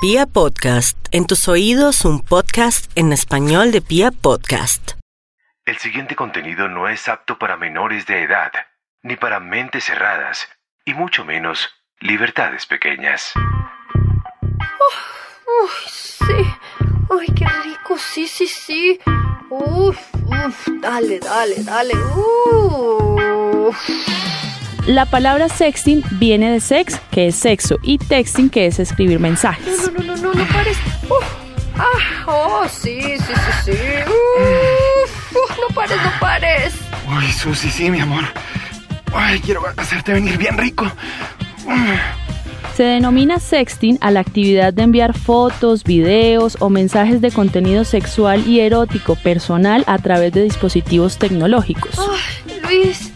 Pia Podcast, en tus oídos un podcast en español de Pia Podcast. El siguiente contenido no es apto para menores de edad, ni para mentes cerradas, y mucho menos libertades pequeñas. Uy, sí. Ay, qué rico. Sí, sí, sí. Uf, uf. Dale, dale, dale. Uf. La palabra sexting viene de sex, que es sexo, y texting, que es escribir mensajes. No, no, no, no, no pares. Uf. Ah, oh, sí, sí, sí, sí. Uf, uf, no pares, no pares. Uy, Susi, sí, mi amor. Ay, quiero hacerte venir bien rico. Se denomina sexting a la actividad de enviar fotos, videos o mensajes de contenido sexual y erótico personal a través de dispositivos tecnológicos. Ay, Luis.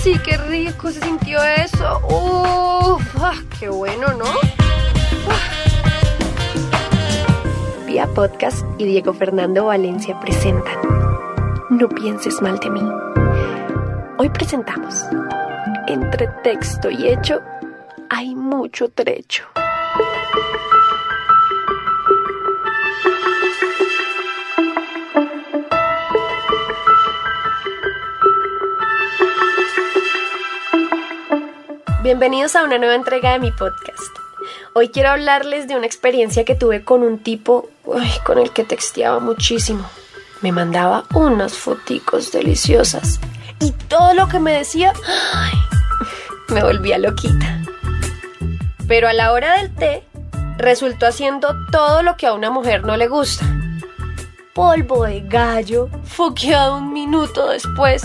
Ah, sí, qué rico se sintió eso. Uf, ah, qué bueno, ¿no? Vía Podcast y Diego Fernando Valencia presentan No pienses mal de mí. Hoy presentamos Entre texto y hecho hay mucho trecho. Bienvenidos a una nueva entrega de mi podcast. Hoy quiero hablarles de una experiencia que tuve con un tipo con el que texteaba muchísimo. Me mandaba unas foticos deliciosas y todo lo que me decía ay, me volvía loquita. Pero a la hora del té resultó haciendo todo lo que a una mujer no le gusta. Polvo de gallo, foqueado un minuto después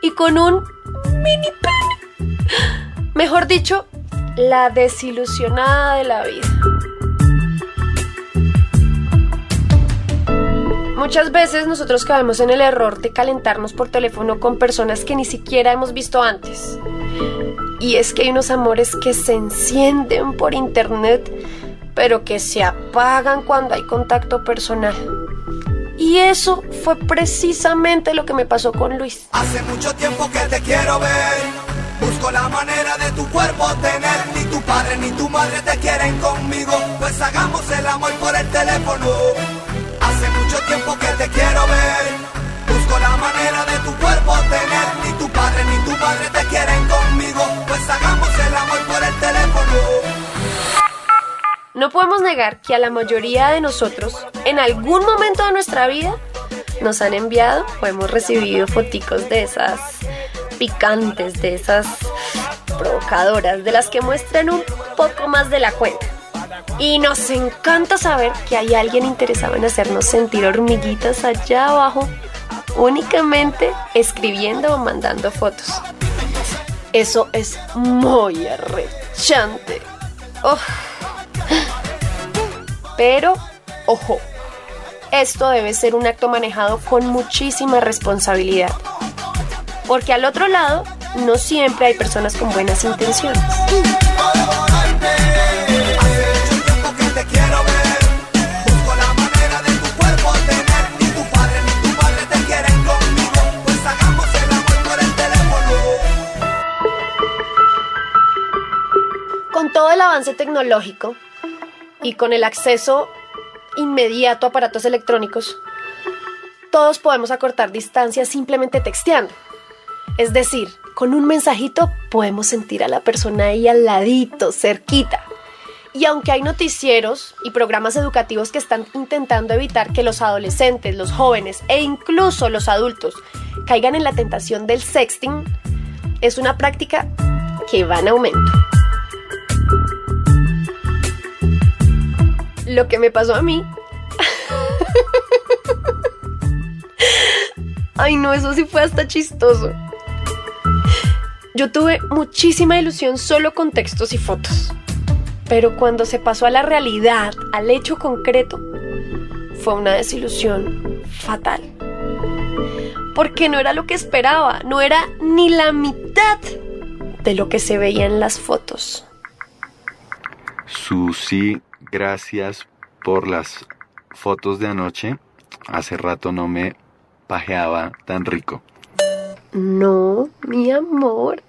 y con un mini pene. Mejor dicho, la desilusionada de la vida. Muchas veces nosotros caemos en el error de calentarnos por teléfono con personas que ni siquiera hemos visto antes. Y es que hay unos amores que se encienden por internet, pero que se apagan cuando hay contacto personal. Y eso fue precisamente lo que me pasó con Luis. Hace mucho tiempo que te quiero ver. Busco la manera de tu cuerpo tener. Ni tu padre ni tu madre te quieren conmigo. Pues hagamos el amor por el teléfono. Hace mucho tiempo que te quiero ver. Busco la manera de tu cuerpo tener. Ni tu padre ni tu madre te quieren conmigo. Pues hagamos el amor por el teléfono. No podemos negar que a la mayoría de nosotros, en algún momento de nuestra vida, nos han enviado o hemos recibido foticos de esas picantes, de esas provocadoras, de las que muestran un poco más de la cuenta. Y nos encanta saber que hay alguien interesado en hacernos sentir hormiguitas allá abajo, únicamente escribiendo o mandando fotos. Eso es muy arrechante. Oh. Pero, ojo, esto debe ser un acto manejado con muchísima responsabilidad. Porque al otro lado, no siempre hay personas con buenas intenciones. Con todo el avance tecnológico y con el acceso inmediato a aparatos electrónicos, todos podemos acortar distancias simplemente texteando. Es decir, con un mensajito podemos sentir a la persona ahí al ladito, cerquita. Y aunque hay noticieros y programas educativos que están intentando evitar que los adolescentes, los jóvenes e incluso los adultos caigan en la tentación del sexting, es una práctica que va en aumento. Lo que me pasó a mí. Ay, no, eso sí fue hasta chistoso. Yo tuve muchísima ilusión solo con textos y fotos. Pero cuando se pasó a la realidad, al hecho concreto, fue una desilusión fatal. Porque no era lo que esperaba, no era ni la mitad de lo que se veía en las fotos. Susi, gracias por las fotos de anoche. Hace rato no me pajeaba tan rico. No, mi amor.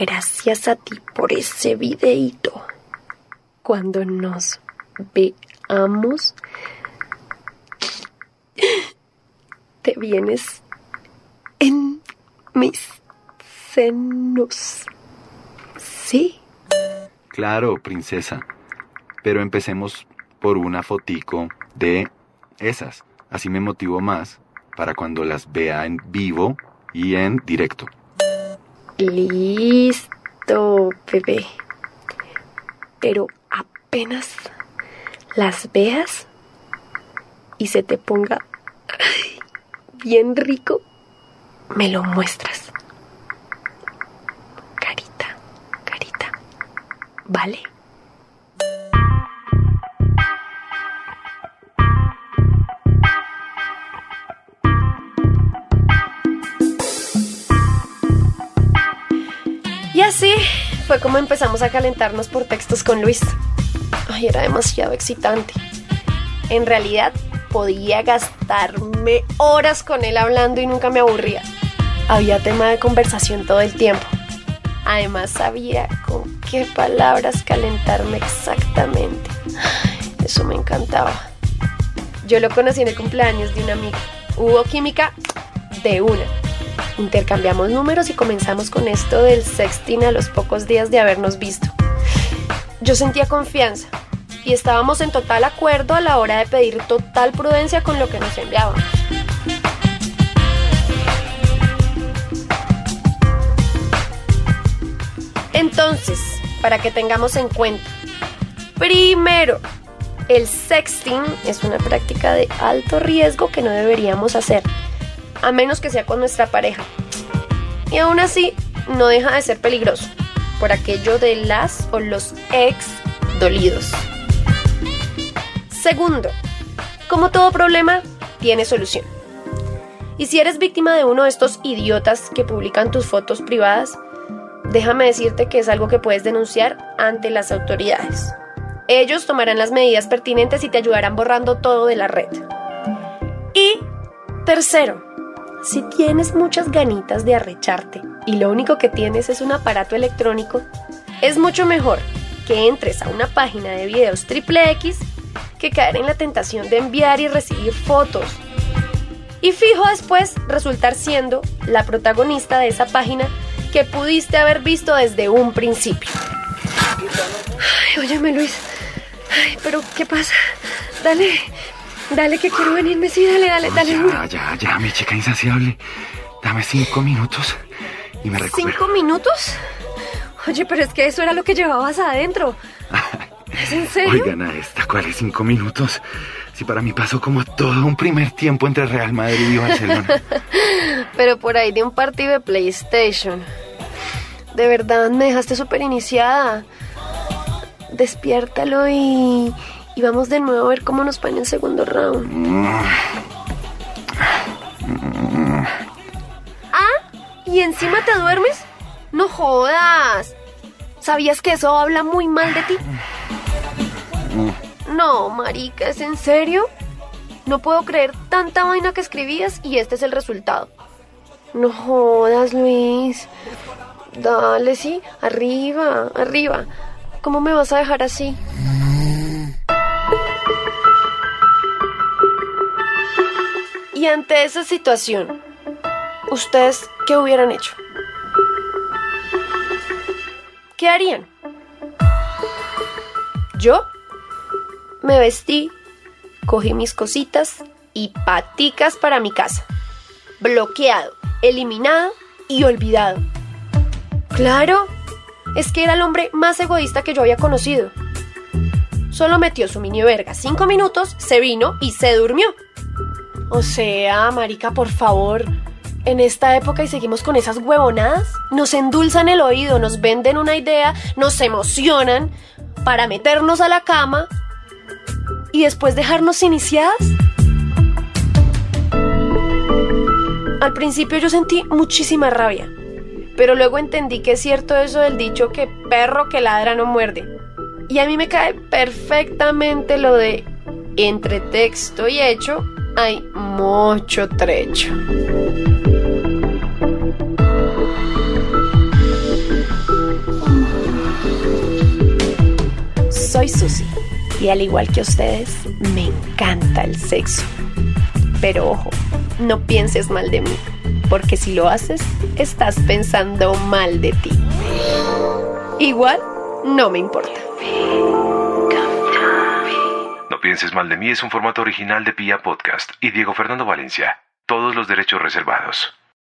Gracias a ti por ese videíto. cuando nos veamos, te vienes en mis senos. ¿Sí? Claro, princesa. Pero empecemos por una fotico de esas. Así me motivo más para cuando las vea en vivo y en directo. Listo, bebé. Pero apenas las veas y se te ponga bien rico, me lo muestras. Carita, carita. ¿Vale? Así fue como empezamos a calentarnos por textos con Luis. Ay, era demasiado excitante. En realidad, podía gastarme horas con él hablando y nunca me aburría. Había tema de conversación todo el tiempo. Además, sabía con qué palabras calentarme exactamente. Eso me encantaba. Yo lo conocí en el cumpleaños de un amigo. Hubo química de una. Intercambiamos números y comenzamos con esto del sexting a los pocos días de habernos visto. Yo sentía confianza y estábamos en total acuerdo a la hora de pedir total prudencia con lo que nos enviaban. Entonces, para que tengamos en cuenta, primero, el sexting es una práctica de alto riesgo que no deberíamos hacer, a menos que sea con nuestra pareja. Y aún así, no deja de ser peligroso, por aquello de las o los ex dolidos. Segundo, como todo problema, tiene solución. Y si eres víctima de uno de estos idiotas que publican tus fotos privadas, déjame decirte que es algo que puedes denunciar ante las autoridades. Ellos tomarán las medidas pertinentes y te ayudarán borrando todo de la red. Y tercero, si tienes muchas ganitas de arrecharte y lo único que tienes es un aparato electrónico, es mucho mejor que entres a una página de videos triple X que caer en la tentación de enviar y recibir fotos. Y fijo después resultar siendo la protagonista de esa página que pudiste haber visto desde un principio. Ay, óyeme Luis. Ay, pero ¿qué pasa? Dale, dale que quiero venirme. Sí, dale, dale, dale. ya, duro. ya, ya, mi chica insaciable. Dame cinco minutos y me recupero. ¿Cinco minutos? Oye, pero es que eso era lo que llevabas adentro. ¿Es en serio? Oigan a esta, ¿cuáles cinco minutos? Si para mí pasó como todo un primer tiempo entre Real Madrid y Barcelona. Pero por ahí de un partido de PlayStation. De verdad, me dejaste súper iniciada. Despiértalo y, y vamos de nuevo a ver cómo nos va en el segundo round. ¿Ah? ¿Y encima te duermes? No jodas. ¿Sabías que eso habla muy mal de ti? No, marica, ¿es en serio? No puedo creer tanta vaina que escribías y este es el resultado. No jodas, Luis. Dale, sí, arriba, arriba. ¿Cómo me vas a dejar así? Ante esa situación, ¿ustedes qué hubieran hecho? ¿Qué harían? Yo me vestí, cogí mis cositas y paticas para mi casa. Bloqueado, eliminado y olvidado. Claro, es que era el hombre más egoísta que yo había conocido. Solo metió su mini verga cinco minutos, se vino y se durmió. O sea, marica, por favor, en esta época y seguimos con esas huevonadas. Nos endulzan el oído, nos venden una idea, nos emocionan para meternos a la cama y después dejarnos iniciadas. Al principio yo sentí muchísima rabia, pero luego entendí que es cierto eso del dicho que perro que ladra no muerde. Y a mí me cae perfectamente lo de entre texto y hecho hay mucho trecho. Soy Susi y al igual que ustedes, me encanta el sexo. Pero ojo, no pienses mal de mí, porque si lo haces, estás pensando mal de ti. Igual, no me importa. Mal de mí es un formato original de Pia Podcast y Diego Fernando Valencia. Todos los derechos reservados.